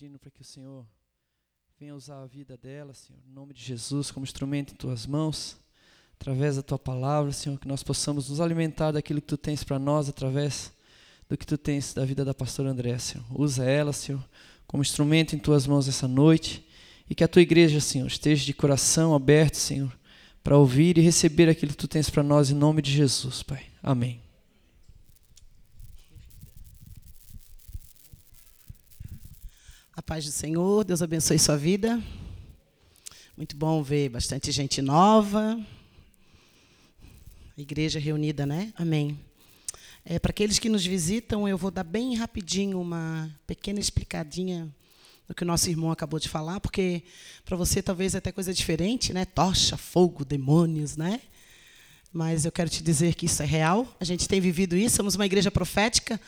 pedindo para que o Senhor venha usar a vida dela, Senhor, em nome de Jesus, como instrumento em tuas mãos, através da tua palavra, Senhor, que nós possamos nos alimentar daquilo que tu tens para nós através do que tu tens da vida da pastora André, Senhor. Usa ela, Senhor, como instrumento em tuas mãos essa noite e que a tua igreja, Senhor, esteja de coração aberto, Senhor, para ouvir e receber aquilo que tu tens para nós em nome de Jesus, Pai. Amém. A paz do Senhor, Deus abençoe sua vida. Muito bom ver bastante gente nova. Igreja reunida, né? Amém. É, Para aqueles que nos visitam, eu vou dar bem rapidinho uma pequena explicadinha do que o nosso irmão acabou de falar, porque para você talvez é até coisa diferente, né? Tocha, fogo, demônios, né? Mas eu quero te dizer que isso é real. A gente tem vivido isso. Somos uma igreja profética.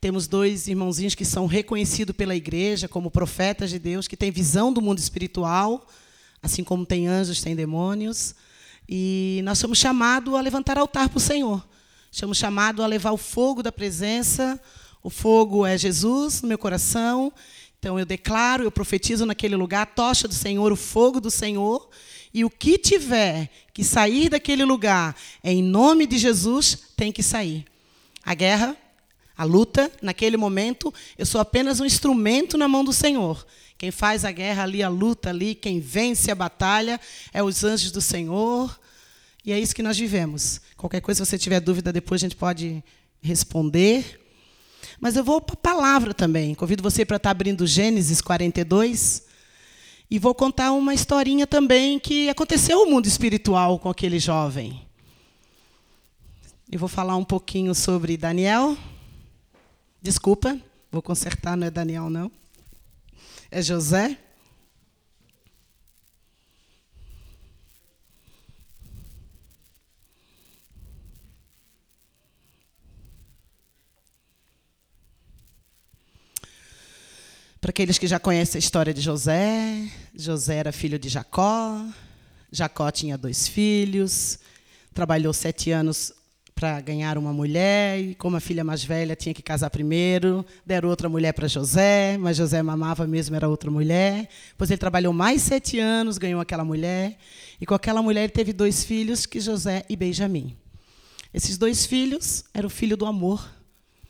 Temos dois irmãozinhos que são reconhecidos pela igreja como profetas de Deus, que têm visão do mundo espiritual, assim como tem anjos, tem demônios. E nós somos chamados a levantar altar para o Senhor. Somos chamados a levar o fogo da presença. O fogo é Jesus no meu coração. Então eu declaro, eu profetizo naquele lugar a tocha do Senhor, o fogo do Senhor. E o que tiver que sair daquele lugar, em nome de Jesus, tem que sair. A guerra a luta, naquele momento, eu sou apenas um instrumento na mão do Senhor. Quem faz a guerra ali, a luta ali, quem vence a batalha, é os anjos do Senhor. E é isso que nós vivemos. Qualquer coisa, se você tiver dúvida, depois a gente pode responder. Mas eu vou para a palavra também. Convido você para estar abrindo Gênesis 42. E vou contar uma historinha também que aconteceu no mundo espiritual com aquele jovem. Eu vou falar um pouquinho sobre Daniel. Desculpa, vou consertar, não é Daniel, não. É José. Para aqueles que já conhecem a história de José, José era filho de Jacó. Jacó tinha dois filhos, trabalhou sete anos para ganhar uma mulher, e como a filha mais velha tinha que casar primeiro, deram outra mulher para José, mas José mamava mesmo, era outra mulher. Depois ele trabalhou mais sete anos, ganhou aquela mulher, e com aquela mulher ele teve dois filhos, que José e Benjamim. Esses dois filhos eram o filho do amor,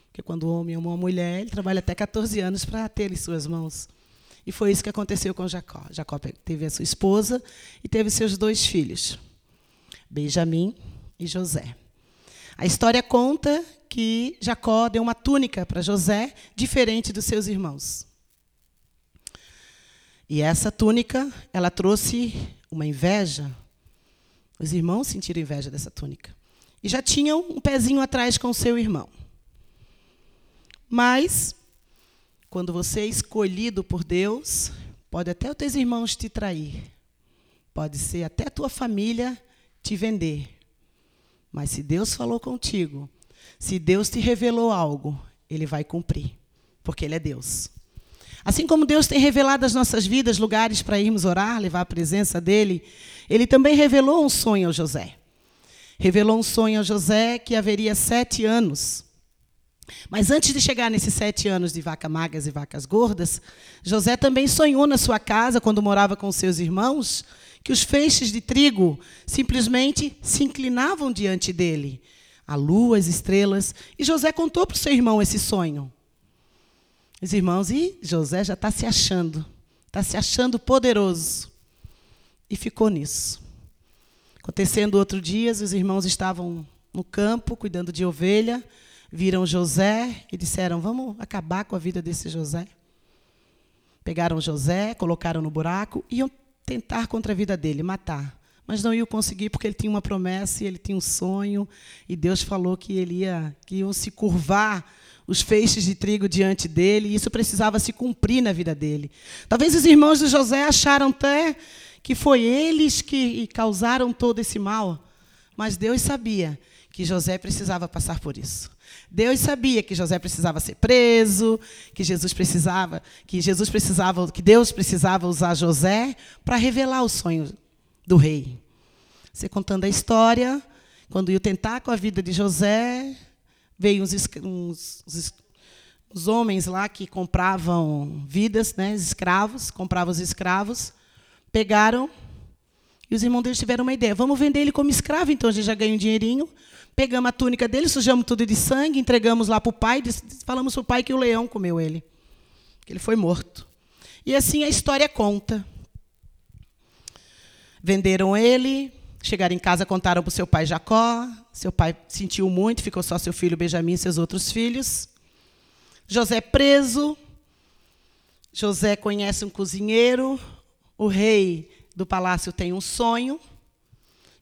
porque quando o homem ama uma mulher, ele trabalha até 14 anos para ter em suas mãos. E foi isso que aconteceu com Jacó. Jacó teve a sua esposa e teve seus dois filhos, Benjamim e José. A história conta que Jacó deu uma túnica para José, diferente dos seus irmãos. E essa túnica, ela trouxe uma inveja. Os irmãos sentiram inveja dessa túnica. E já tinham um pezinho atrás com seu irmão. Mas, quando você é escolhido por Deus, pode até os teus irmãos te trair. Pode ser até a tua família te vender. Mas se Deus falou contigo, se Deus te revelou algo, Ele vai cumprir, porque Ele é Deus. Assim como Deus tem revelado às nossas vidas lugares para irmos orar, levar a presença dEle, Ele também revelou um sonho ao José. Revelou um sonho ao José que haveria sete anos. Mas antes de chegar nesses sete anos de vacas magras e vacas gordas, José também sonhou na sua casa, quando morava com seus irmãos, que os feixes de trigo simplesmente se inclinavam diante dele. A lua, as estrelas. E José contou para o seu irmão esse sonho. Os irmãos, e José já está se achando, está se achando poderoso. E ficou nisso. Acontecendo outro dia, os irmãos estavam no campo, cuidando de ovelha, viram José e disseram: Vamos acabar com a vida desse José. Pegaram José, colocaram no buraco e iam tentar contra a vida dele, matar. Mas não iam conseguir porque ele tinha uma promessa e ele tinha um sonho. E Deus falou que ele ia, que iam se curvar os feixes de trigo diante dele, e isso precisava se cumprir na vida dele. Talvez os irmãos de José acharam até que foi eles que causaram todo esse mal, mas Deus sabia que José precisava passar por isso. Deus sabia que José precisava ser preso, que Jesus precisava, que Jesus precisava, que Deus precisava usar José para revelar o sonho do rei. Você contando a história, quando ia tentar com a vida de José, veio uns, uns, uns os homens lá que compravam vidas, né, escravos, compravam os escravos, pegaram e os irmãos deles tiveram uma ideia: vamos vender ele como escravo, então a gente já ganha um dinheirinho. Pegamos a túnica dele, sujamos tudo de sangue, entregamos lá para o pai, falamos para o pai que o leão comeu ele, que ele foi morto. E assim a história conta. Venderam ele, chegaram em casa, contaram para o seu pai Jacó. Seu pai sentiu muito, ficou só seu filho Benjamim e seus outros filhos. José preso. José conhece um cozinheiro. O rei do palácio tem um sonho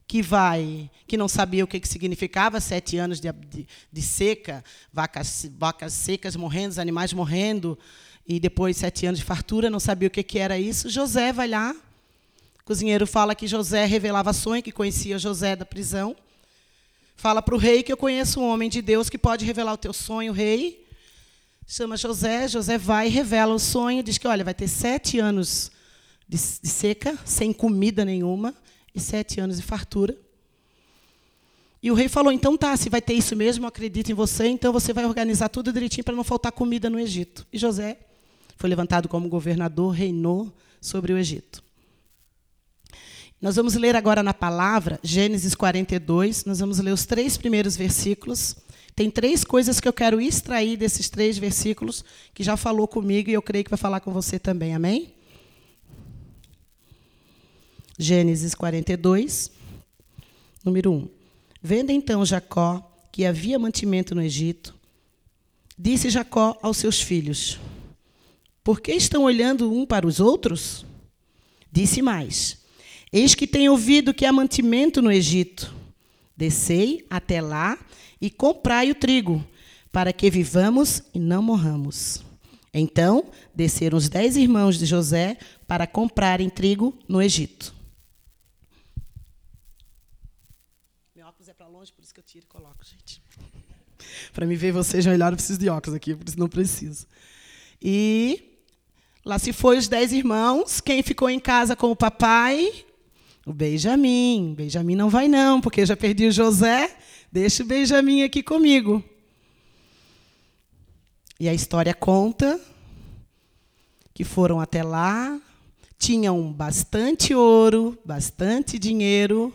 que vai, que não sabia o que, que significava sete anos de, de, de, seca, vacas, vacas secas morrendo, os animais morrendo, e depois sete anos de fartura, não sabia o que, que era isso. José vai lá, o cozinheiro fala que José revelava sonho, que conhecia José da prisão. Fala para o rei que eu conheço um homem de Deus que pode revelar o teu sonho, rei chama José, José vai, revela o sonho, diz que olha, vai ter sete anos de, de seca, sem comida nenhuma, e sete anos de fartura. E o rei falou: então tá, se vai ter isso mesmo, eu acredito em você, então você vai organizar tudo direitinho para não faltar comida no Egito. E José foi levantado como governador, reinou sobre o Egito. Nós vamos ler agora na palavra, Gênesis 42, nós vamos ler os três primeiros versículos. Tem três coisas que eu quero extrair desses três versículos, que já falou comigo e eu creio que vai falar com você também. Amém? Gênesis 42, número 1. Vendo então Jacó que havia mantimento no Egito, disse Jacó aos seus filhos: Por que estão olhando um para os outros? Disse mais: Eis que tenho ouvido que há mantimento no Egito. Descei até lá e comprai o trigo, para que vivamos e não morramos. Então desceram os dez irmãos de José para comprarem trigo no Egito. Meu óculos é para longe, por isso que eu tiro e coloco, gente. Para me ver vocês melhor, eu preciso de óculos aqui, por isso não preciso. E lá se foi os dez irmãos. Quem ficou em casa com o papai? O Benjamim. Benjamim não vai não, porque eu já perdi o José Deixa o Benjamin aqui comigo. E a história conta que foram até lá, tinham bastante ouro, bastante dinheiro,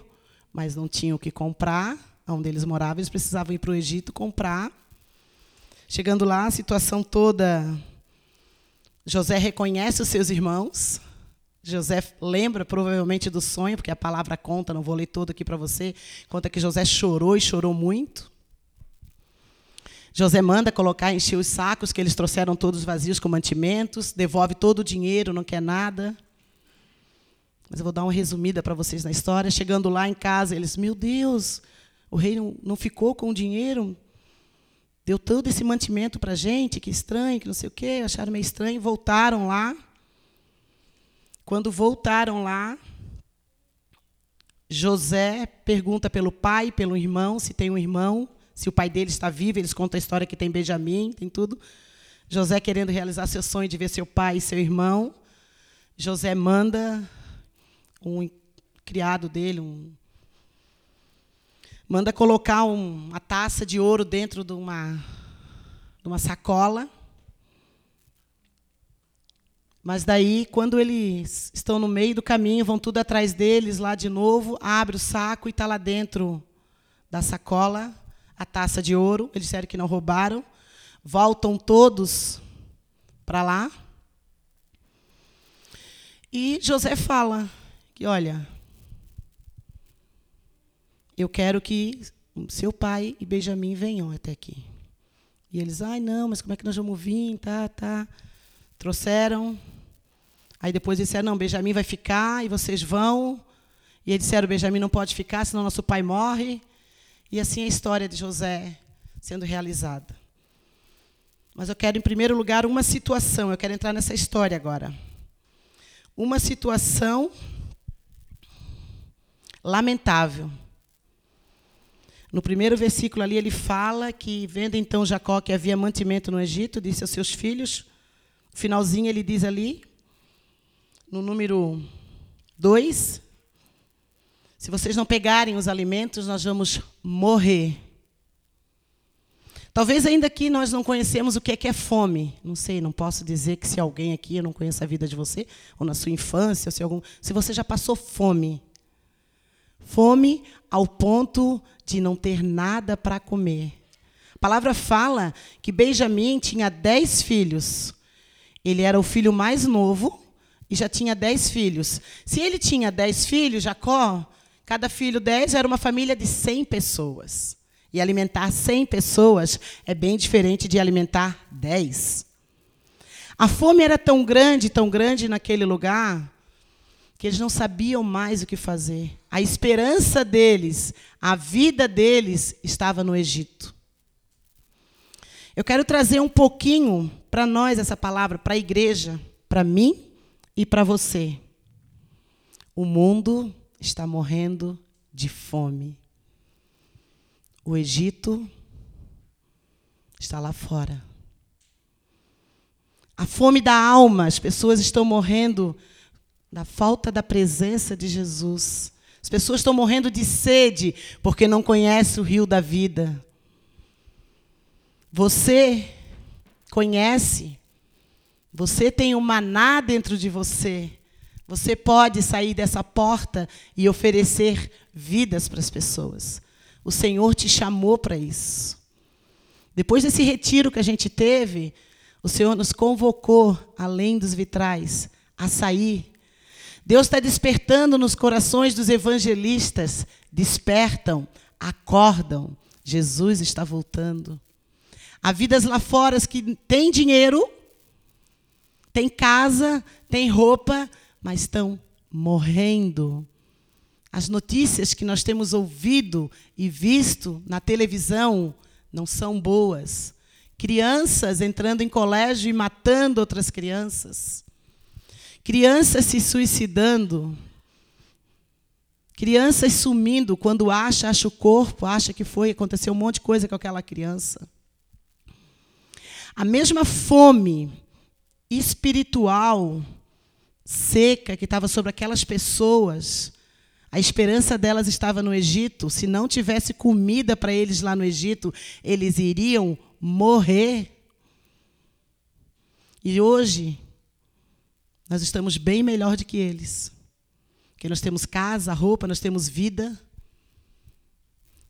mas não tinham o que comprar. Onde eles moravam, eles precisavam ir para o Egito comprar. Chegando lá, a situação toda. José reconhece os seus irmãos, José lembra provavelmente do sonho, porque a palavra conta, não vou ler todo aqui para você. Conta que José chorou e chorou muito. José manda colocar, encher os sacos que eles trouxeram todos vazios com mantimentos, devolve todo o dinheiro, não quer nada. Mas eu vou dar uma resumida para vocês na história. Chegando lá em casa, eles, meu Deus, o rei não, não ficou com o dinheiro, deu todo esse mantimento para a gente, que estranho, que não sei o quê, acharam meio estranho, voltaram lá. Quando voltaram lá, José pergunta pelo pai, pelo irmão, se tem um irmão, se o pai dele está vivo, eles contam a história que tem Benjamim, tem tudo. José querendo realizar seu sonho de ver seu pai e seu irmão. José manda um criado dele, um, manda colocar um, uma taça de ouro dentro de uma, de uma sacola mas daí, quando eles estão no meio do caminho, vão tudo atrás deles, lá de novo, abre o saco e está lá dentro da sacola a taça de ouro. Eles disseram que não roubaram. Voltam todos para lá. E José fala que, olha, eu quero que seu pai e Benjamim venham até aqui. E eles, ai, não, mas como é que nós vamos vir? Tá, tá. Trouxeram Aí depois disseram, não, Benjamin vai ficar e vocês vão. E eles disseram, Benjamin não pode ficar, senão nosso pai morre. E assim é a história de José sendo realizada. Mas eu quero, em primeiro lugar, uma situação. Eu quero entrar nessa história agora. Uma situação lamentável. No primeiro versículo ali, ele fala que, vendo então Jacó que havia mantimento no Egito, disse aos seus filhos. No finalzinho, ele diz ali: no número 2. Se vocês não pegarem os alimentos, nós vamos morrer. Talvez ainda aqui nós não conhecemos o que é que é fome. Não sei, não posso dizer que se alguém aqui eu não conheço a vida de você, ou na sua infância, ou se algum, se você já passou fome. Fome ao ponto de não ter nada para comer. A palavra fala que Benjamim tinha dez filhos. Ele era o filho mais novo e já tinha dez filhos. Se ele tinha dez filhos, Jacó, cada filho dez, era uma família de cem pessoas. E alimentar 100 pessoas é bem diferente de alimentar 10. A fome era tão grande, tão grande naquele lugar, que eles não sabiam mais o que fazer. A esperança deles, a vida deles estava no Egito. Eu quero trazer um pouquinho para nós essa palavra, para a igreja, para mim e para você. O mundo está morrendo de fome. O Egito está lá fora. A fome da alma, as pessoas estão morrendo da falta da presença de Jesus. As pessoas estão morrendo de sede porque não conhecem o rio da vida. Você conhece, você tem um maná dentro de você. Você pode sair dessa porta e oferecer vidas para as pessoas. O Senhor te chamou para isso. Depois desse retiro que a gente teve, o Senhor nos convocou, além dos vitrais, a sair. Deus está despertando nos corações dos evangelistas. Despertam, acordam. Jesus está voltando. Há vidas lá fora que têm dinheiro, têm casa, têm roupa, mas estão morrendo as notícias que nós temos ouvido e visto na televisão não são boas. Crianças entrando em colégio e matando outras crianças. Crianças se suicidando. Crianças sumindo quando acha, acha o corpo, acha que foi, aconteceu um monte de coisa com aquela criança. A mesma fome espiritual seca que estava sobre aquelas pessoas a esperança delas estava no Egito. Se não tivesse comida para eles lá no Egito, eles iriam morrer. E hoje, nós estamos bem melhor do que eles. Porque nós temos casa, roupa, nós temos vida.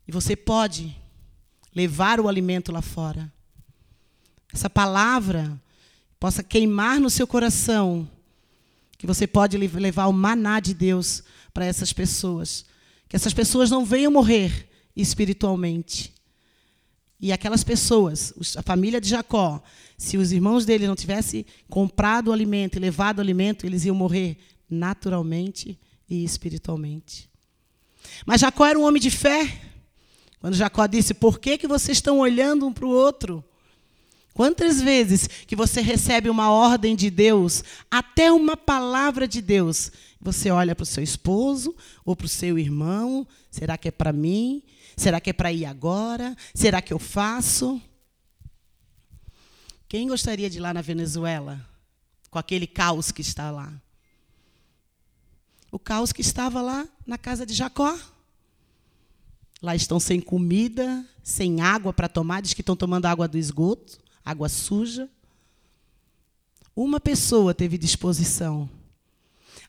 E você pode levar o alimento lá fora. Essa palavra possa queimar no seu coração que você pode levar o maná de Deus para essas pessoas. Que essas pessoas não venham morrer espiritualmente. E aquelas pessoas, a família de Jacó, se os irmãos dele não tivessem comprado o alimento e levado o alimento, eles iam morrer naturalmente e espiritualmente. Mas Jacó era um homem de fé. Quando Jacó disse: Por que, que vocês estão olhando um para o outro? Quantas vezes que você recebe uma ordem de Deus, até uma palavra de Deus, você olha para o seu esposo ou para o seu irmão: será que é para mim? Será que é para ir agora? Será que eu faço? Quem gostaria de ir lá na Venezuela com aquele caos que está lá? O caos que estava lá na casa de Jacó. Lá estão sem comida, sem água para tomar, diz que estão tomando água do esgoto água suja. Uma pessoa teve disposição,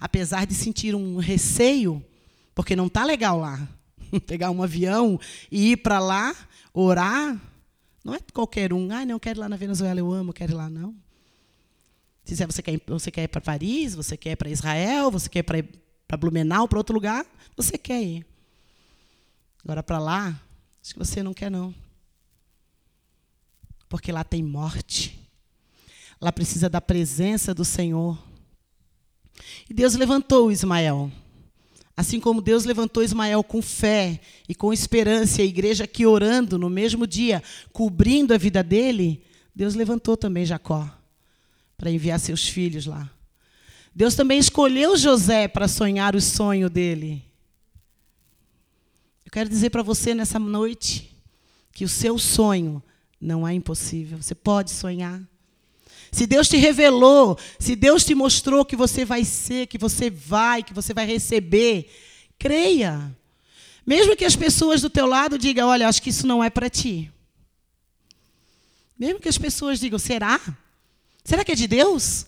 apesar de sentir um receio, porque não está legal lá. Pegar um avião e ir para lá, orar, não é qualquer um. Ah, não, quero ir lá na Venezuela, eu amo, quero ir lá, não. Se você quer, você quer ir para Paris, você quer ir para Israel, você quer ir para, para Blumenau, para outro lugar, você quer ir. Agora, para lá, acho que você não quer, não porque lá tem morte. Lá precisa da presença do Senhor. E Deus levantou Ismael. Assim como Deus levantou Ismael com fé e com esperança, a igreja aqui orando no mesmo dia, cobrindo a vida dele, Deus levantou também Jacó para enviar seus filhos lá. Deus também escolheu José para sonhar o sonho dele. Eu quero dizer para você nessa noite que o seu sonho não é impossível. Você pode sonhar. Se Deus te revelou, se Deus te mostrou que você vai ser, que você vai, que você vai receber, creia. Mesmo que as pessoas do teu lado digam, olha, acho que isso não é para ti. Mesmo que as pessoas digam, será? Será que é de Deus?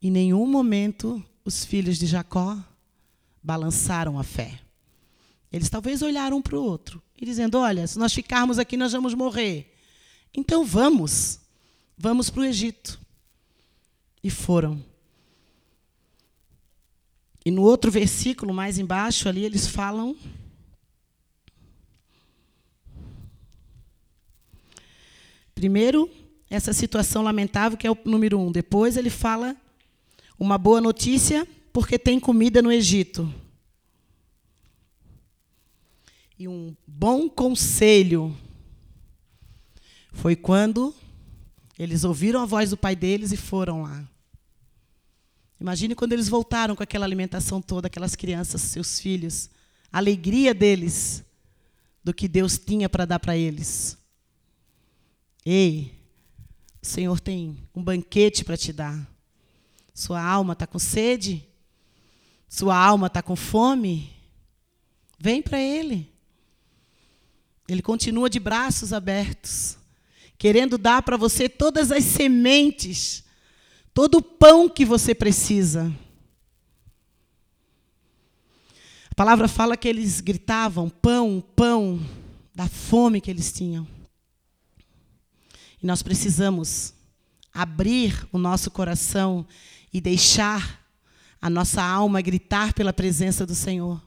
Em nenhum momento os filhos de Jacó balançaram a fé. Eles talvez olharam um para o outro e dizendo: Olha, se nós ficarmos aqui, nós vamos morrer. Então vamos, vamos para o Egito. E foram. E no outro versículo, mais embaixo, ali, eles falam. Primeiro, essa situação lamentável, que é o número um. Depois, ele fala uma boa notícia, porque tem comida no Egito. E um bom conselho foi quando eles ouviram a voz do pai deles e foram lá. Imagine quando eles voltaram com aquela alimentação toda, aquelas crianças, seus filhos, a alegria deles do que Deus tinha para dar para eles. Ei, o Senhor tem um banquete para te dar. Sua alma está com sede? Sua alma está com fome? Vem para Ele. Ele continua de braços abertos, querendo dar para você todas as sementes todo o pão que você precisa. A palavra fala que eles gritavam pão, pão, da fome que eles tinham. E nós precisamos abrir o nosso coração e deixar a nossa alma gritar pela presença do Senhor.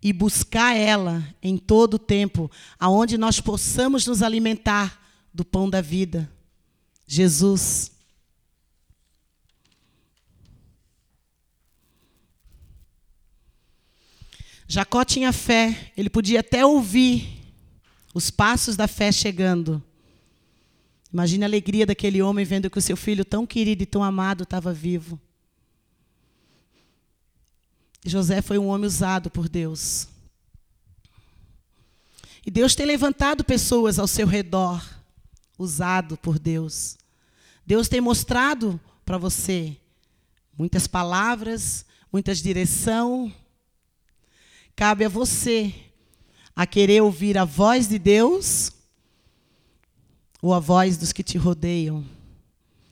E buscar ela em todo o tempo, aonde nós possamos nos alimentar do pão da vida. Jesus. Jacó tinha fé, ele podia até ouvir os passos da fé chegando. Imagine a alegria daquele homem vendo que o seu filho tão querido e tão amado estava vivo. José foi um homem usado por Deus. E Deus tem levantado pessoas ao seu redor, usado por Deus. Deus tem mostrado para você muitas palavras, muitas direção, Cabe a você a querer ouvir a voz de Deus ou a voz dos que te rodeiam,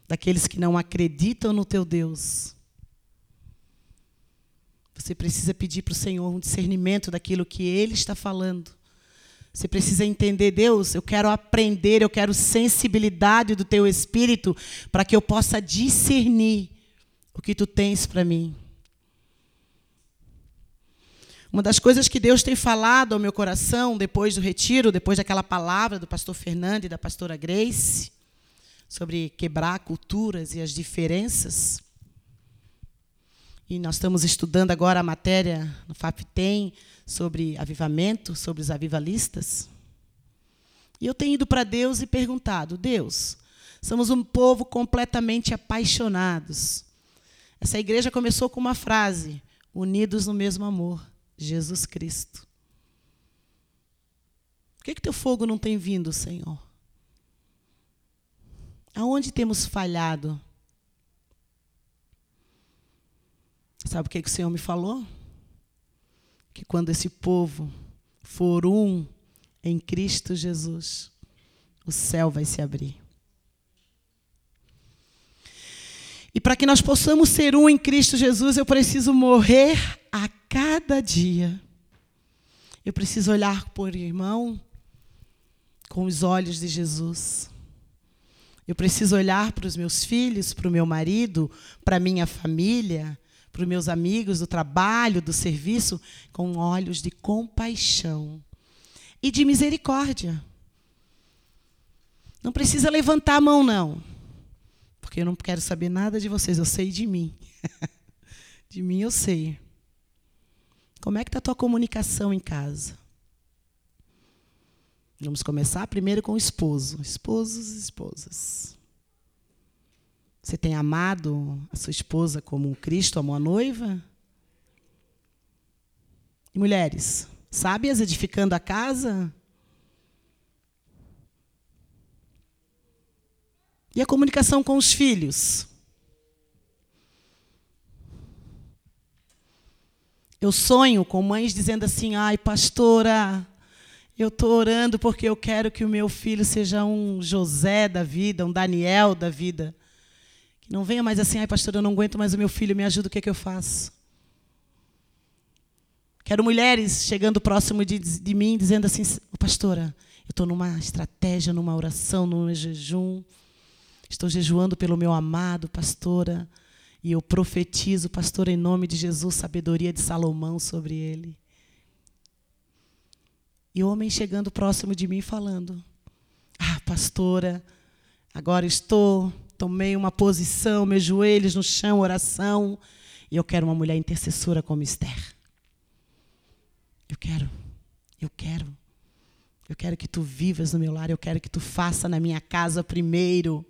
daqueles que não acreditam no teu Deus. Você precisa pedir para o Senhor um discernimento daquilo que Ele está falando. Você precisa entender, Deus, eu quero aprender, eu quero sensibilidade do teu espírito para que eu possa discernir o que tu tens para mim. Uma das coisas que Deus tem falado ao meu coração depois do retiro, depois daquela palavra do pastor Fernando e da pastora Grace, sobre quebrar culturas e as diferenças. E nós estamos estudando agora a matéria no FAPTEM sobre avivamento, sobre os avivalistas. E eu tenho ido para Deus e perguntado: Deus, somos um povo completamente apaixonados. Essa igreja começou com uma frase: unidos no mesmo amor. Jesus Cristo. Por que, que teu fogo não tem vindo, Senhor? Aonde temos falhado? Sabe o que, que o Senhor me falou? Que quando esse povo for um em Cristo Jesus, o céu vai se abrir. E para que nós possamos ser um em Cristo Jesus, eu preciso morrer a cada dia. Eu preciso olhar por irmão com os olhos de Jesus. Eu preciso olhar para os meus filhos, para o meu marido, para a minha família, para os meus amigos do trabalho, do serviço, com olhos de compaixão e de misericórdia. Não precisa levantar a mão, não. Porque eu não quero saber nada de vocês, eu sei de mim. de mim eu sei. Como é que está a tua comunicação em casa? Vamos começar primeiro com o esposo. Esposos e esposas. Você tem amado a sua esposa como Cristo amou a noiva? E mulheres, sábias edificando a casa? E a comunicação com os filhos? Eu sonho com mães dizendo assim: ai, pastora, Eu estou orando porque eu quero que o meu filho seja um José da vida, um Daniel da vida. Não venha mais assim, ai pastor, eu não aguento mais o meu filho, me ajuda, o que, é que eu faço? Quero mulheres chegando próximo de, de mim, dizendo assim, pastora, eu estou numa estratégia, numa oração, num jejum. Estou jejuando pelo meu amado, pastora. E eu profetizo, pastor, em nome de Jesus, sabedoria de Salomão sobre ele. E homem chegando próximo de mim falando: Ah, pastora, agora estou, tomei uma posição, meus joelhos no chão, oração, e eu quero uma mulher intercessora como Esther. Eu quero, eu quero. Eu quero que tu vivas no meu lar, eu quero que tu faça na minha casa primeiro.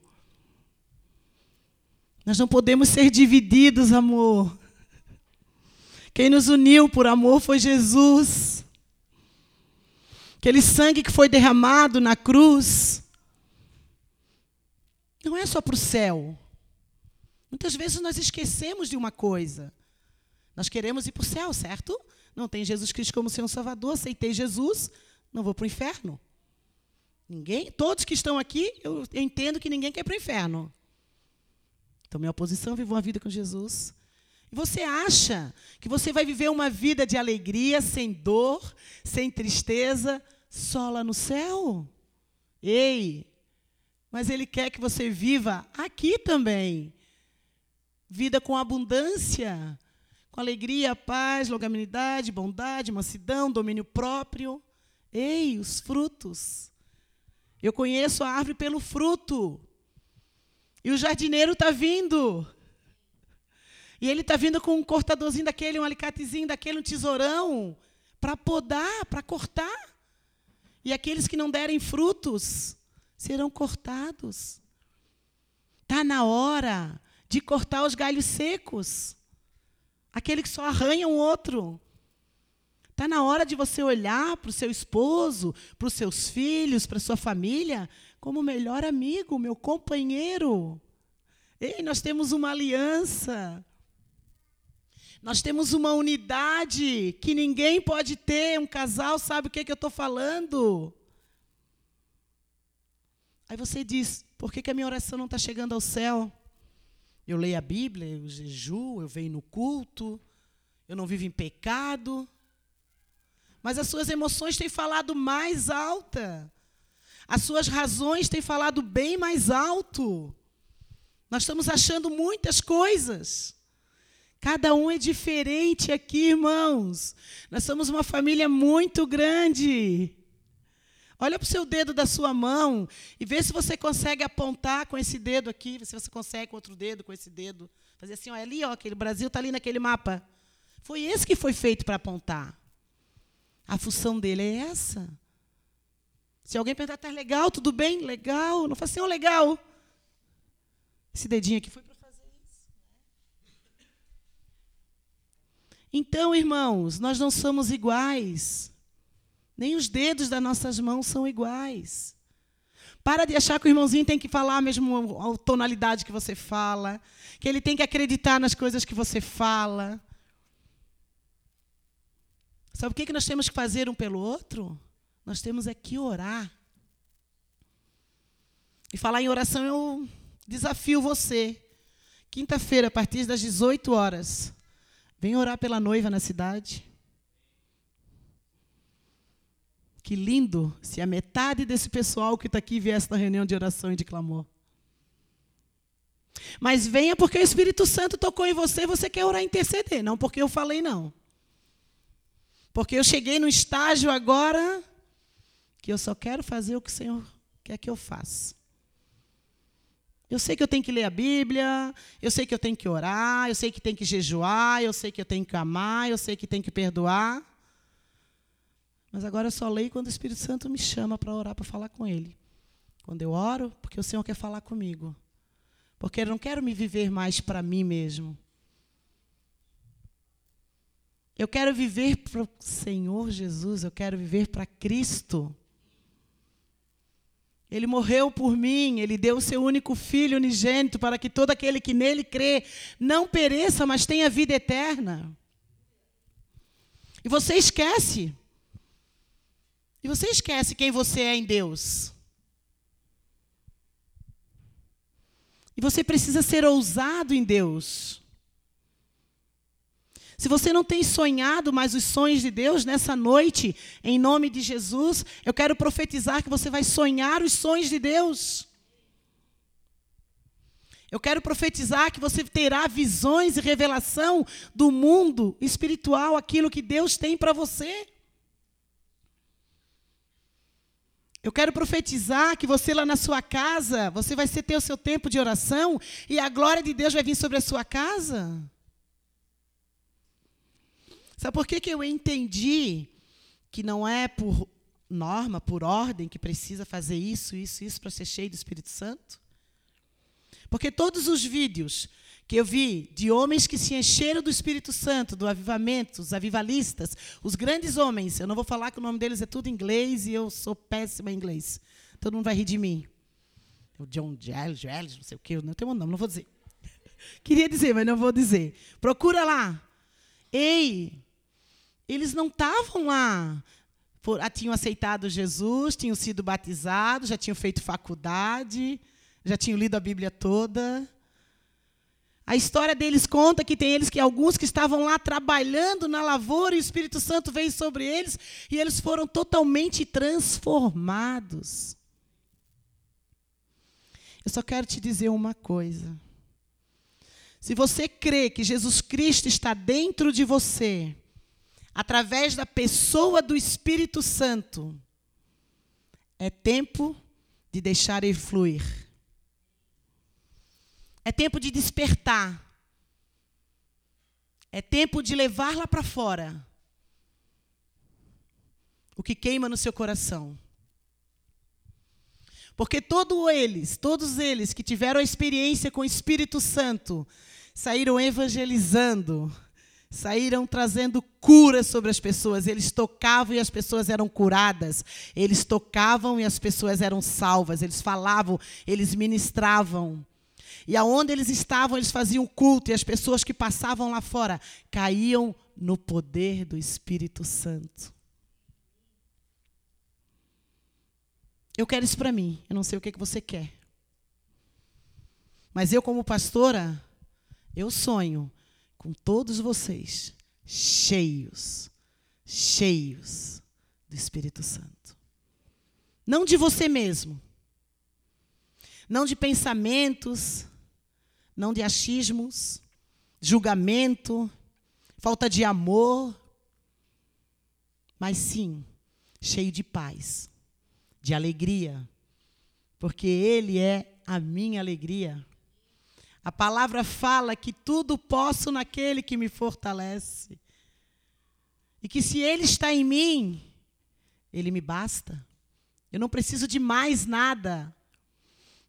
Nós não podemos ser divididos, amor. Quem nos uniu por amor foi Jesus. Aquele sangue que foi derramado na cruz não é só para o céu. Muitas vezes nós esquecemos de uma coisa. Nós queremos ir para o céu, certo? Não tem Jesus Cristo como Senhor Salvador, aceitei Jesus, não vou para o inferno. Ninguém, todos que estão aqui, eu, entendo que ninguém quer ir para o inferno. Então, minha oposição, vivo uma vida com Jesus. E você acha que você vai viver uma vida de alegria, sem dor, sem tristeza, só lá no céu? Ei, mas Ele quer que você viva aqui também. Vida com abundância, com alegria, paz, longanimidade, bondade, mansidão, domínio próprio. Ei, os frutos. Eu conheço a árvore pelo fruto. E o jardineiro está vindo. E ele está vindo com um cortadorzinho daquele, um alicatezinho daquele, um tesourão, para podar, para cortar. E aqueles que não derem frutos serão cortados. Está na hora de cortar os galhos secos. Aquele que só arranha um outro. Está na hora de você olhar para o seu esposo, para os seus filhos, para a sua família, como melhor amigo, meu companheiro. Ei, nós temos uma aliança. Nós temos uma unidade que ninguém pode ter. Um casal sabe o que, é que eu estou falando. Aí você diz: por que, que a minha oração não está chegando ao céu? Eu leio a Bíblia, eu jejuo, eu venho no culto, eu não vivo em pecado. Mas as suas emoções têm falado mais alta. As suas razões têm falado bem mais alto. Nós estamos achando muitas coisas. Cada um é diferente aqui, irmãos. Nós somos uma família muito grande. Olha para o seu dedo da sua mão e vê se você consegue apontar com esse dedo aqui, se você consegue com outro dedo, com esse dedo. Fazer assim, olha ali, ó, aquele Brasil está ali naquele mapa. Foi esse que foi feito para apontar. A função dele é essa. Se alguém perguntar, está legal, tudo bem? Legal. Não faz assim, ó, legal. Esse dedinho aqui foi para Então, irmãos, nós não somos iguais. Nem os dedos das nossas mãos são iguais. Para de achar que o irmãozinho tem que falar a mesma tonalidade que você fala, que ele tem que acreditar nas coisas que você fala. Sabe o que nós temos que fazer um pelo outro? Nós temos é que orar. E falar em oração, eu desafio você. Quinta-feira, a partir das 18 horas, Vem orar pela noiva na cidade. Que lindo se a metade desse pessoal que está aqui viesse na reunião de oração e de clamor. Mas venha porque o Espírito Santo tocou em você e você quer orar e interceder, não porque eu falei não. Porque eu cheguei no estágio agora que eu só quero fazer o que o Senhor quer que eu faça. Eu sei que eu tenho que ler a Bíblia, eu sei que eu tenho que orar, eu sei que tem que jejuar, eu sei que eu tenho que amar, eu sei que tenho que perdoar. Mas agora eu só leio quando o Espírito Santo me chama para orar, para falar com Ele. Quando eu oro, porque o Senhor quer falar comigo. Porque eu não quero me viver mais para mim mesmo. Eu quero viver para o Senhor Jesus, eu quero viver para Cristo. Ele morreu por mim, ele deu o seu único filho unigênito para que todo aquele que nele crê não pereça, mas tenha vida eterna. E você esquece. E você esquece quem você é em Deus. E você precisa ser ousado em Deus. Se você não tem sonhado mais os sonhos de Deus nessa noite, em nome de Jesus, eu quero profetizar que você vai sonhar os sonhos de Deus. Eu quero profetizar que você terá visões e revelação do mundo espiritual, aquilo que Deus tem para você. Eu quero profetizar que você lá na sua casa, você vai ter o seu tempo de oração e a glória de Deus vai vir sobre a sua casa. Sabe por que, que eu entendi que não é por norma, por ordem, que precisa fazer isso, isso, isso para ser cheio do Espírito Santo? Porque todos os vídeos que eu vi de homens que se encheram do Espírito Santo, do avivamento, os avivalistas, os grandes homens, eu não vou falar que o nome deles é tudo inglês e eu sou péssima em inglês. Todo mundo vai rir de mim. O John Giles, não sei o quê, não tenho um nome, não vou dizer. Queria dizer, mas não vou dizer. Procura lá. Ei, eles não estavam lá. Por, ah, tinham aceitado Jesus, tinham sido batizados, já tinham feito faculdade, já tinham lido a Bíblia toda. A história deles conta que tem eles que alguns que estavam lá trabalhando na lavoura e o Espírito Santo veio sobre eles e eles foram totalmente transformados. Eu só quero te dizer uma coisa. Se você crê que Jesus Cristo está dentro de você, através da pessoa do Espírito Santo, é tempo de deixar ele fluir. É tempo de despertar. É tempo de levar lá para fora o que queima no seu coração. Porque todos eles, todos eles que tiveram a experiência com o Espírito Santo, saíram evangelizando, saíram trazendo cura sobre as pessoas. Eles tocavam e as pessoas eram curadas. Eles tocavam e as pessoas eram salvas. Eles falavam, eles ministravam. E aonde eles estavam, eles faziam culto e as pessoas que passavam lá fora caíam no poder do Espírito Santo. Eu quero isso para mim. Eu não sei o que, que você quer. Mas eu, como pastora, eu sonho com todos vocês cheios, cheios do Espírito Santo. Não de você mesmo, não de pensamentos, não de achismos, julgamento, falta de amor, mas sim cheio de paz, de alegria, porque Ele é a minha alegria. A palavra fala que tudo posso naquele que me fortalece. E que se Ele está em mim, Ele me basta. Eu não preciso de mais nada.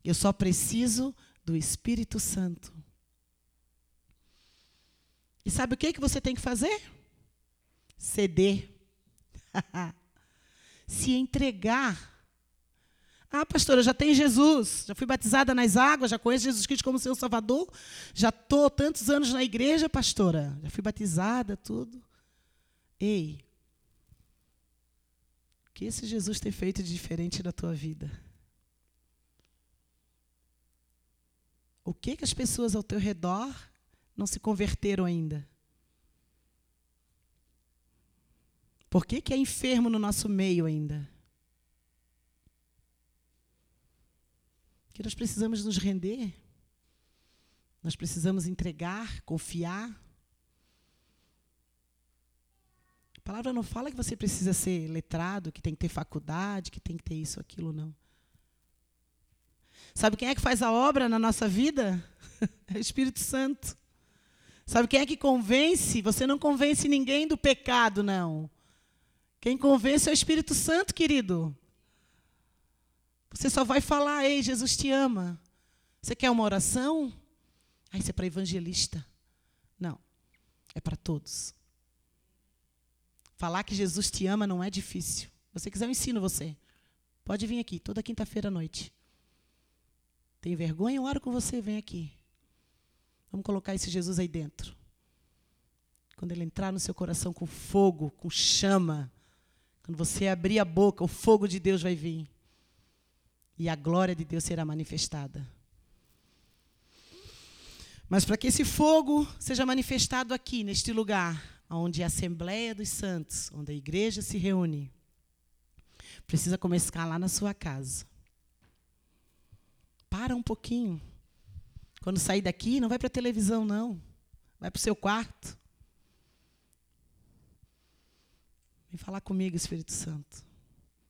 Eu só preciso do Espírito Santo. E sabe o que, que você tem que fazer? Ceder. Se entregar ah, pastora, já tem Jesus, já fui batizada nas águas, já conheço Jesus Cristo como seu Salvador, já estou tantos anos na igreja, pastora, já fui batizada, tudo. Ei, o que esse Jesus tem feito de diferente na tua vida? O que, que as pessoas ao teu redor não se converteram ainda? Por que, que é enfermo no nosso meio ainda? que nós precisamos nos render, nós precisamos entregar, confiar. A palavra não fala que você precisa ser letrado, que tem que ter faculdade, que tem que ter isso, aquilo, não. Sabe quem é que faz a obra na nossa vida? É o Espírito Santo. Sabe quem é que convence? Você não convence ninguém do pecado, não. Quem convence é o Espírito Santo, querido. Você só vai falar, ei, Jesus te ama. Você quer uma oração? Ah, isso é para evangelista. Não, é para todos. Falar que Jesus te ama não é difícil. Se você quiser, eu ensino você. Pode vir aqui, toda quinta-feira à noite. Tem vergonha? Eu oro com você, vem aqui. Vamos colocar esse Jesus aí dentro. Quando ele entrar no seu coração com fogo, com chama, Quando você abrir a boca, o fogo de Deus vai vir. E a glória de Deus será manifestada. Mas para que esse fogo seja manifestado aqui, neste lugar, onde a Assembleia dos Santos, onde a igreja se reúne, precisa começar lá na sua casa. Para um pouquinho. Quando sair daqui, não vai para a televisão, não. Vai para o seu quarto. Vem falar comigo, Espírito Santo.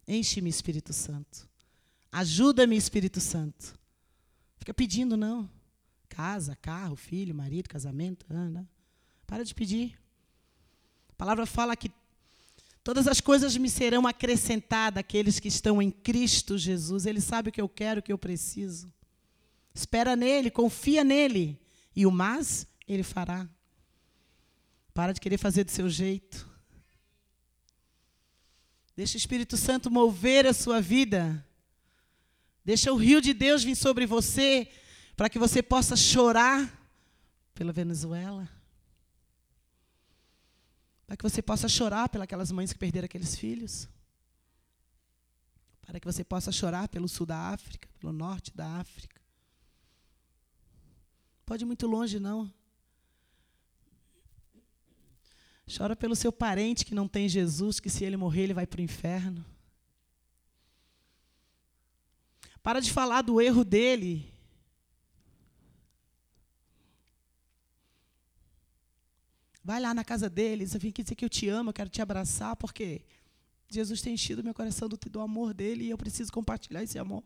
Enche-me, Espírito Santo. Ajuda-me, Espírito Santo. Fica pedindo, não. Casa, carro, filho, marido, casamento. Anda. Para de pedir. A palavra fala que todas as coisas me serão acrescentadas àqueles que estão em Cristo Jesus. Ele sabe o que eu quero, o que eu preciso. Espera nele, confia nele. E o mais, ele fará. Para de querer fazer do seu jeito. Deixa o Espírito Santo mover a sua vida. Deixa o rio de Deus vir sobre você para que você possa chorar pela Venezuela. Para que você possa chorar pelas mães que perderam aqueles filhos. Para que você possa chorar pelo sul da África, pelo norte da África. Pode ir muito longe, não. Chora pelo seu parente que não tem Jesus, que se ele morrer, ele vai para o inferno. Para de falar do erro dele Vai lá na casa deles, eu vim aqui dizer que eu te amo, eu quero te abraçar, porque Jesus tem enchido meu coração do, do amor dele e eu preciso compartilhar esse amor.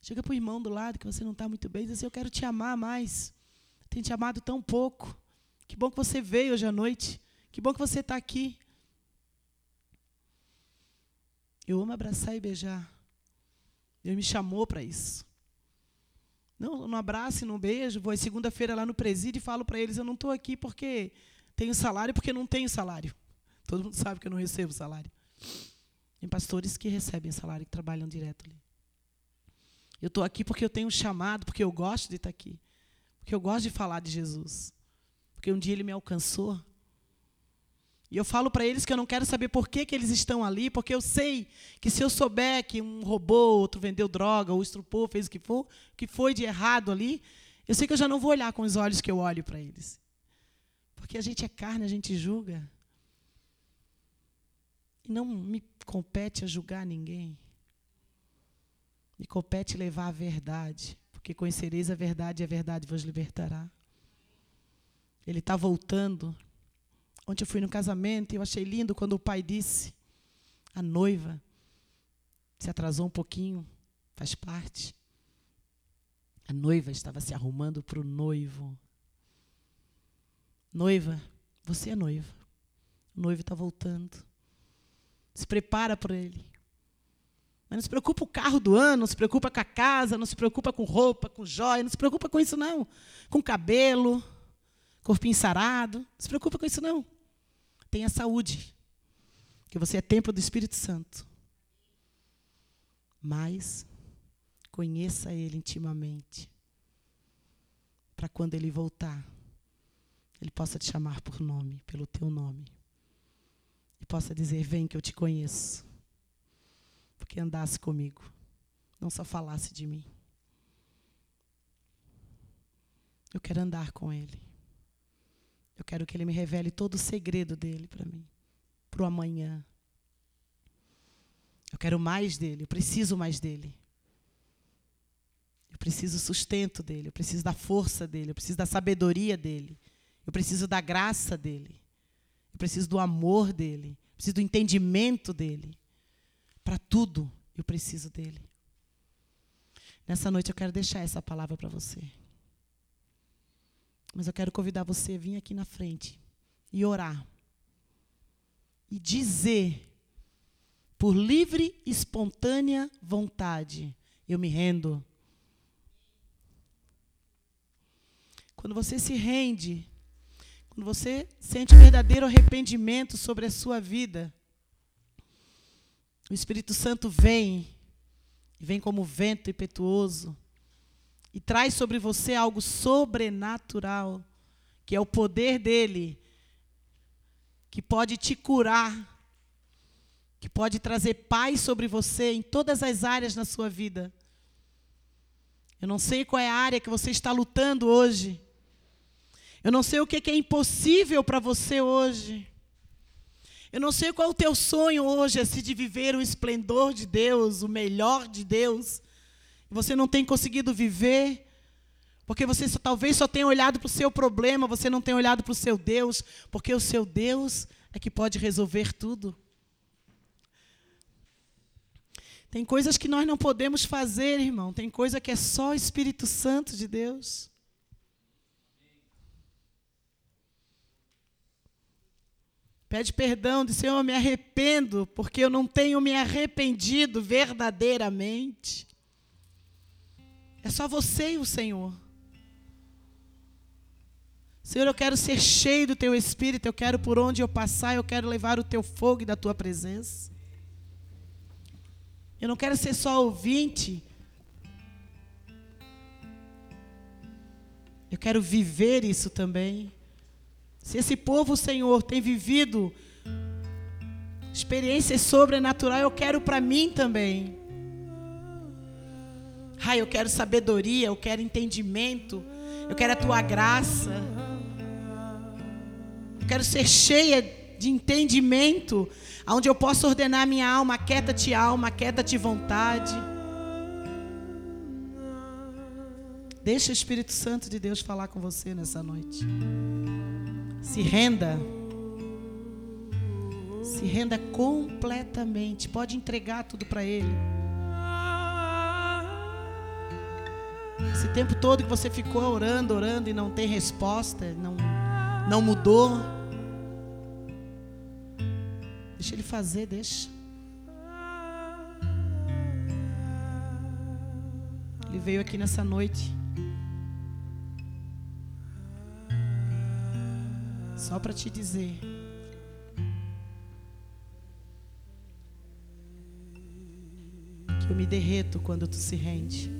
Chega para o irmão do lado que você não está muito bem e diz assim, eu quero te amar mais. Tenho te amado tão pouco. Que bom que você veio hoje à noite. Que bom que você está aqui. Eu amo abraçar e beijar. Deus me chamou para isso. Não, não abraço, não beijo. Vou segunda-feira lá no presídio e falo para eles: eu não estou aqui porque tenho salário, porque não tenho salário. Todo mundo sabe que eu não recebo salário. Tem pastores que recebem salário, que trabalham direto ali. Eu estou aqui porque eu tenho um chamado, porque eu gosto de estar aqui. Porque eu gosto de falar de Jesus. Porque um dia ele me alcançou. E eu falo para eles que eu não quero saber por que, que eles estão ali, porque eu sei que se eu souber que um roubou, outro vendeu droga, ou estrupou, fez o que for, que foi de errado ali, eu sei que eu já não vou olhar com os olhos que eu olho para eles. Porque a gente é carne, a gente julga. E não me compete a julgar ninguém. Me compete levar a verdade, porque conhecereis a verdade e a verdade vos libertará. Ele está voltando Ontem eu fui no casamento e eu achei lindo quando o pai disse: a noiva se atrasou um pouquinho, faz parte. A noiva estava se arrumando para o noivo. Noiva, você é noiva. O noivo está voltando. Se prepara para ele. Mas não se preocupa o carro do ano, não se preocupa com a casa, não se preocupa com roupa, com joia, não se preocupa com isso não. Com cabelo, corpinho sarado, não se preocupa com isso não. Tenha saúde, que você é templo do Espírito Santo. Mas conheça Ele intimamente, para quando Ele voltar, Ele possa te chamar por nome, pelo teu nome, e possa dizer: Vem que eu te conheço, porque andasse comigo, não só falasse de mim. Eu quero andar com Ele. Eu quero que Ele me revele todo o segredo dele para mim, para o amanhã. Eu quero mais dele, eu preciso mais dele. Eu preciso do sustento dele, eu preciso da força dele, eu preciso da sabedoria dele, eu preciso da graça dele, eu preciso do amor dele, eu preciso do entendimento dele. Para tudo eu preciso dele. Nessa noite eu quero deixar essa palavra para você. Mas eu quero convidar você a vir aqui na frente e orar. E dizer, por livre e espontânea vontade, eu me rendo. Quando você se rende, quando você sente verdadeiro arrependimento sobre a sua vida, o Espírito Santo vem, vem como vento impetuoso e traz sobre você algo sobrenatural, que é o poder dele que pode te curar, que pode trazer paz sobre você em todas as áreas na sua vida. Eu não sei qual é a área que você está lutando hoje. Eu não sei o que é impossível para você hoje. Eu não sei qual é o teu sonho hoje, se de viver o esplendor de Deus, o melhor de Deus. Você não tem conseguido viver, porque você só, talvez só tenha olhado para o seu problema, você não tem olhado para o seu Deus, porque o seu Deus é que pode resolver tudo. Tem coisas que nós não podemos fazer, irmão. Tem coisa que é só o Espírito Santo de Deus. Pede perdão, diz Senhor, eu me arrependo, porque eu não tenho me arrependido verdadeiramente. É só você e o Senhor. Senhor, eu quero ser cheio do teu espírito, eu quero por onde eu passar, eu quero levar o teu fogo e da tua presença. Eu não quero ser só ouvinte. Eu quero viver isso também. Se esse povo, Senhor, tem vivido experiências sobrenaturais, eu quero para mim também. Ai, eu quero sabedoria, eu quero entendimento, eu quero a tua graça. Eu quero ser cheia de entendimento, onde eu possa ordenar minha alma, aquieta-te alma, aquieta-te vontade. Deixa o Espírito Santo de Deus falar com você nessa noite. Se renda. Se renda completamente. Pode entregar tudo para Ele. Esse tempo todo que você ficou orando, orando e não tem resposta, não, não mudou. Deixa Ele fazer, deixa. Ele veio aqui nessa noite Só para te dizer. Que eu me derreto quando tu se rende.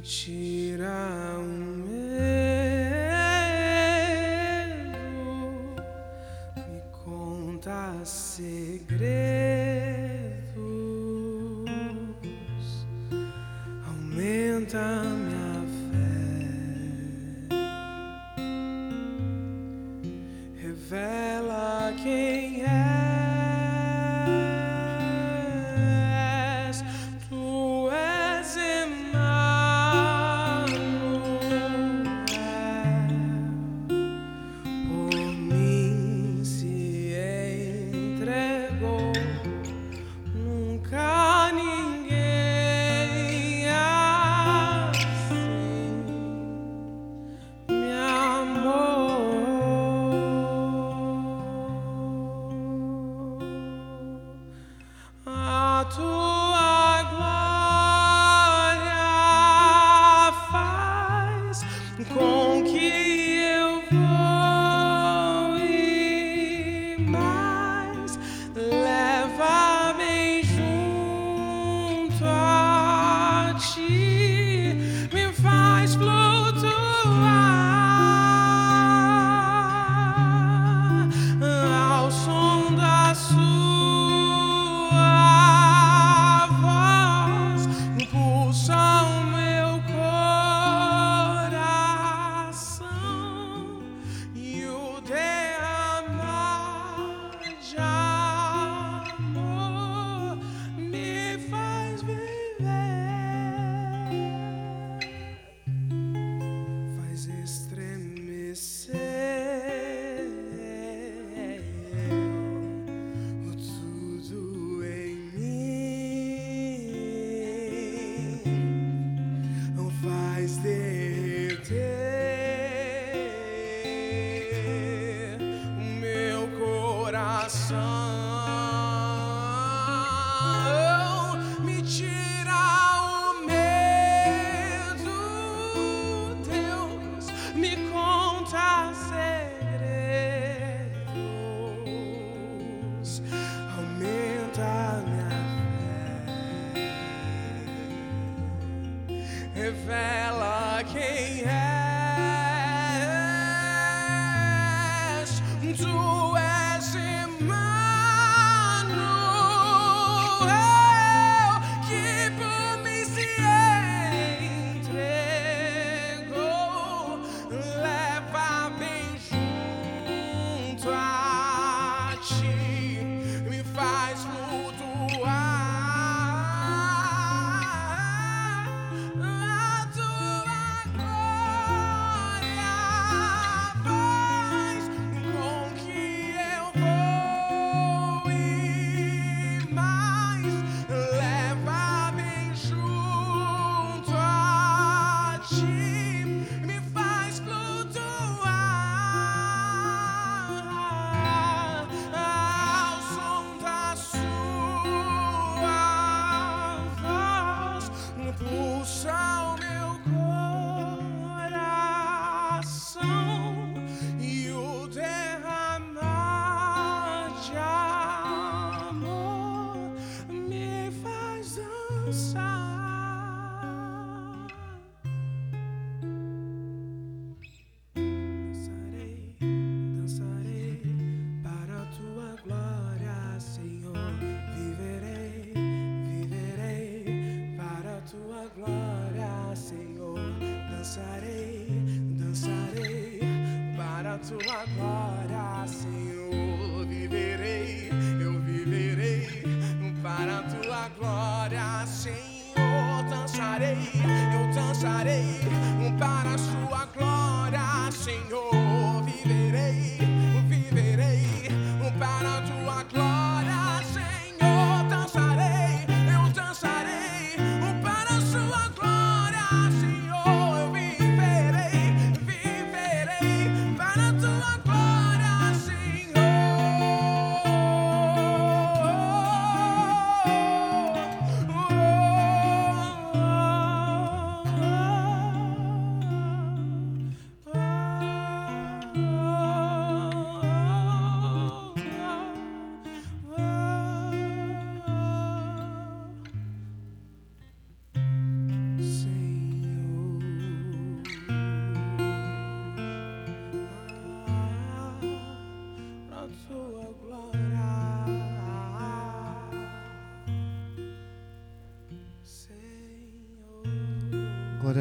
mentira.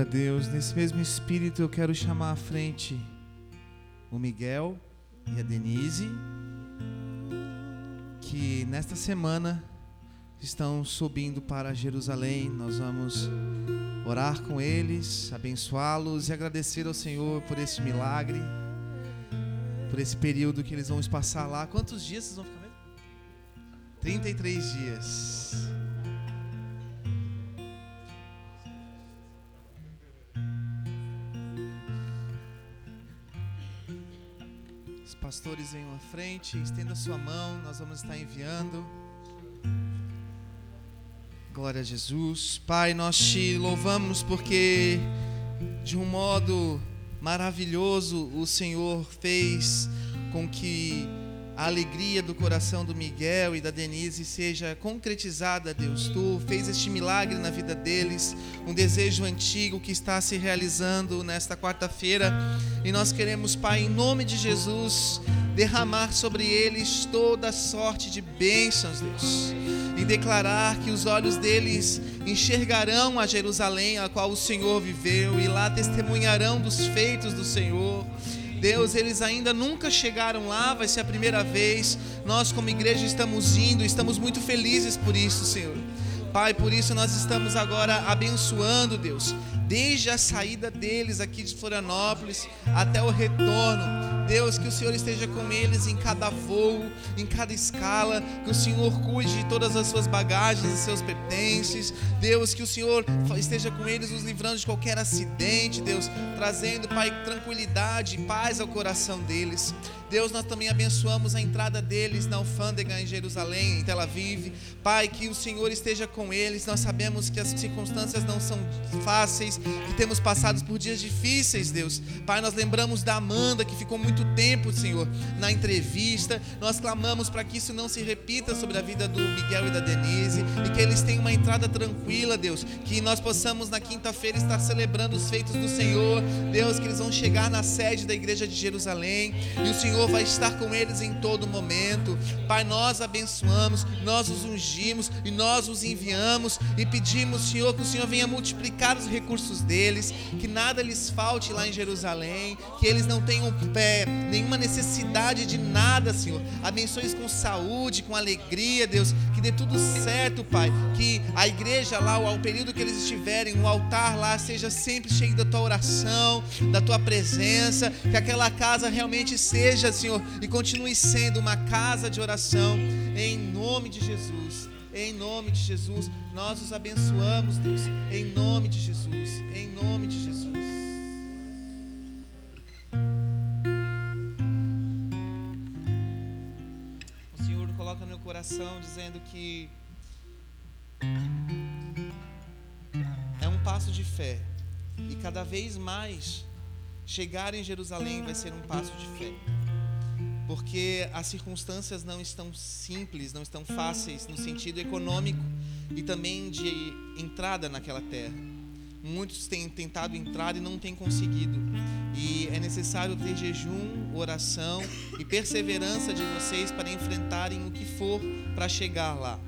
Deus. Nesse mesmo espírito eu quero chamar à frente o Miguel e a Denise, que nesta semana estão subindo para Jerusalém. Nós vamos orar com eles, abençoá-los e agradecer ao Senhor por esse milagre, por esse período que eles vão passar lá. Quantos dias vocês vão ficar mesmo? 33 dias. Pastores venham à frente, estenda sua mão, nós vamos estar enviando. Glória a Jesus. Pai, nós te louvamos porque de um modo maravilhoso o Senhor fez com que a alegria do coração do Miguel e da Denise seja concretizada, Deus. Tu fez este milagre na vida deles, um desejo antigo que está se realizando nesta quarta-feira. E nós queremos, Pai, em nome de Jesus, derramar sobre eles toda sorte de bênçãos, Deus. E declarar que os olhos deles enxergarão a Jerusalém, a qual o Senhor viveu, e lá testemunharão dos feitos do Senhor. Deus, eles ainda nunca chegaram lá, vai ser a primeira vez. Nós, como igreja, estamos indo, estamos muito felizes por isso, Senhor. Pai, por isso nós estamos agora abençoando, Deus, desde a saída deles aqui de Florianópolis até o retorno. Deus, que o Senhor esteja com eles em cada voo, em cada escala, que o Senhor cuide de todas as suas bagagens e seus pertences. Deus, que o Senhor esteja com eles, os livrando de qualquer acidente, Deus, trazendo, Pai, tranquilidade e paz ao coração deles. Deus, nós também abençoamos a entrada deles na alfândega em Jerusalém, em Tel Aviv. Pai, que o Senhor esteja com eles. Nós sabemos que as circunstâncias não são fáceis, que temos passado por dias difíceis, Deus. Pai, nós lembramos da Amanda, que ficou muito tempo, Senhor, na entrevista. Nós clamamos para que isso não se repita sobre a vida do Miguel e da Denise e que eles tenham uma entrada tranquila, Deus. Que nós possamos na quinta-feira estar celebrando os feitos do Senhor. Deus, que eles vão chegar na sede da igreja de Jerusalém e o Senhor vai estar com eles em todo momento. Pai, nós abençoamos, nós os ungimos e nós os enviamos e pedimos, Senhor, que o Senhor venha multiplicar os recursos deles, que nada lhes falte lá em Jerusalém, que eles não tenham é, nenhuma necessidade de nada, Senhor. Abençoe-os com saúde, com alegria, Deus, que dê tudo certo, Pai. Que a igreja lá, o período que eles estiverem, o altar lá seja sempre cheio da tua oração, da tua presença, que aquela casa realmente seja, Senhor, e continue sendo uma casa de oração, em nome de Jesus. Em nome de Jesus, nós os abençoamos, Deus. Em nome de Jesus. Em nome de Jesus. O Senhor coloca no meu coração dizendo que é um passo de fé. E cada vez mais chegar em Jerusalém vai ser um passo de fé. Porque as circunstâncias não estão simples, não estão fáceis no sentido econômico e também de entrada naquela terra. Muitos têm tentado entrar e não têm conseguido. E é necessário ter jejum, oração e perseverança de vocês para enfrentarem o que for para chegar lá.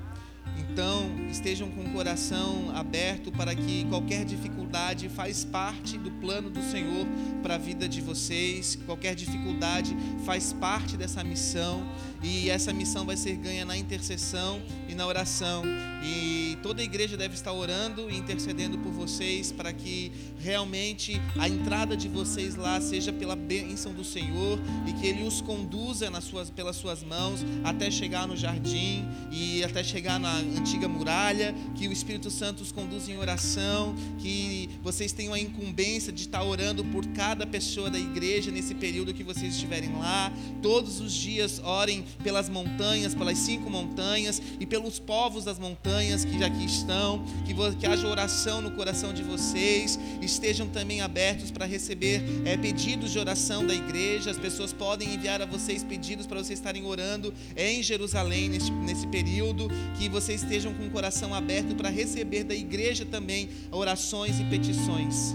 Então, estejam com o coração aberto para que qualquer dificuldade faz parte do plano do Senhor para a vida de vocês. Qualquer dificuldade faz parte dessa missão e essa missão vai ser ganha na intercessão e na oração. E toda a igreja deve estar orando e intercedendo por vocês para que realmente a entrada de vocês lá seja pela bênção do Senhor e que Ele os conduza nas suas, pelas suas mãos até chegar no jardim e até chegar na antiga muralha. Que o Espírito Santo os conduza em oração, que vocês tenham a incumbência de estar orando por cada pessoa da igreja nesse período que vocês estiverem lá. Todos os dias orem pelas montanhas, pelas cinco montanhas e pelos povos das montanhas que já aqui estão. Que, que haja oração no coração de vocês. Estejam também abertos para receber é, pedidos de oração da igreja. As pessoas podem enviar a vocês pedidos para vocês estarem orando em Jerusalém nesse período. Que vocês estejam com o coração aberto para receber da igreja também orações e petições.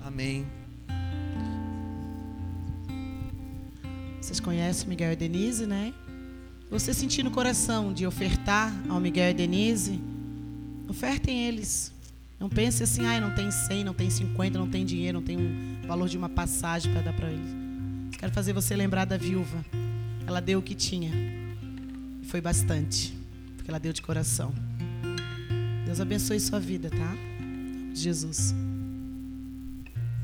Amém. Vocês conhecem o Miguel e Denise, né? Você sentir no coração de ofertar ao Miguel e Denise, ofertem eles. Não pense assim, ai, não tem 100, não tem 50, não tem dinheiro, não tem um valor de uma passagem para dar para eles. Quero fazer você lembrar da viúva. Ela deu o que tinha. Foi bastante, porque ela deu de coração. Deus abençoe sua vida, tá? Jesus.